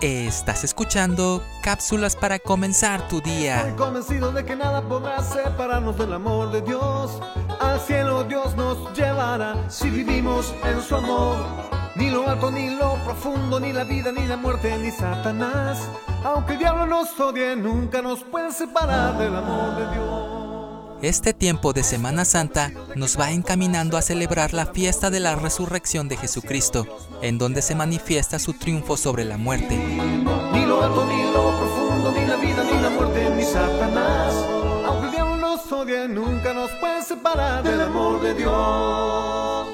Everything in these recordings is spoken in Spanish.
Estás escuchando cápsulas para comenzar tu Estoy día. convencido de que nada podrá separarnos del amor de Dios. Al cielo Dios nos llevará si vivimos en su amor. Ni lo alto, ni lo profundo, ni la vida, ni la muerte, ni Satanás. Aunque el diablo nos odie, nunca nos puede separar del amor de Dios. Este tiempo de Semana Santa nos va encaminando a celebrar la fiesta de la resurrección de Jesucristo, en donde se manifiesta su triunfo sobre la muerte. Ni lo alto, ni lo profundo, ni la vida, ni la muerte, ni Satanás. Aunque el diablo nos odie, nunca nos puede separar del amor de Dios.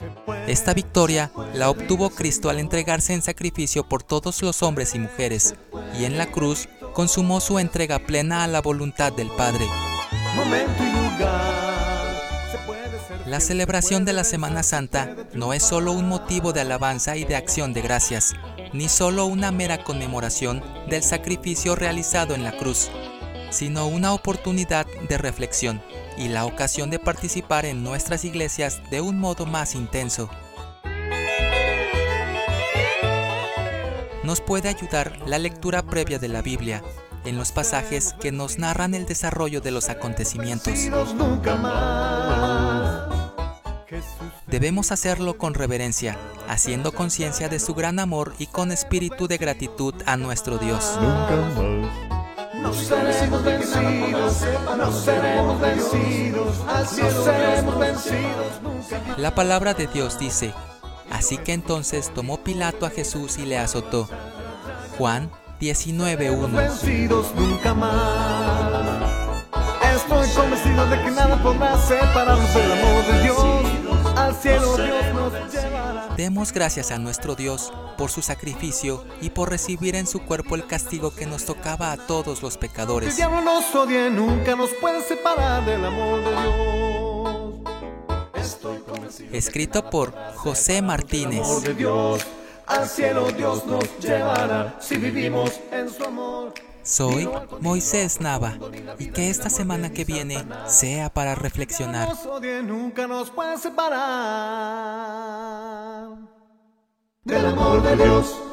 Se puede Esta victoria la obtuvo Cristo al entregarse en sacrificio por todos los hombres y mujeres, y en la cruz consumó su entrega plena a la voluntad del Padre. Momento y lugar. La celebración de la Semana Santa no es solo un motivo de alabanza y de acción de gracias, ni solo una mera conmemoración del sacrificio realizado en la cruz, sino una oportunidad de reflexión y la ocasión de participar en nuestras iglesias de un modo más intenso. Nos puede ayudar la lectura previa de la Biblia, en los pasajes que nos narran el desarrollo de los acontecimientos. Debemos hacerlo con reverencia, haciendo conciencia de su gran amor y con espíritu de gratitud a nuestro Dios. No seremos vencidos, no seremos vencidos, cielo seremos vencidos nunca más. La palabra de Dios dice, así que entonces tomó Pilato a Jesús y le azotó. Juan 19.1 Vencidos nunca más. Estoy convencido de que nada podrá separarnos del amor de Dios. Al cielo Dios nos llevará. Demos gracias a nuestro Dios por su sacrificio y por recibir en su cuerpo el castigo que nos tocaba a todos los El pecadores. diablo nos odie, nunca nos puede separar del amor de Dios. Estoy Escrito por José Martínez. Al cielo Dios nos llevará si vivimos en su amor. Soy Moisés Nava y que esta semana que viene sea para reflexionar. Nunca nos puede separar del amor de Dios.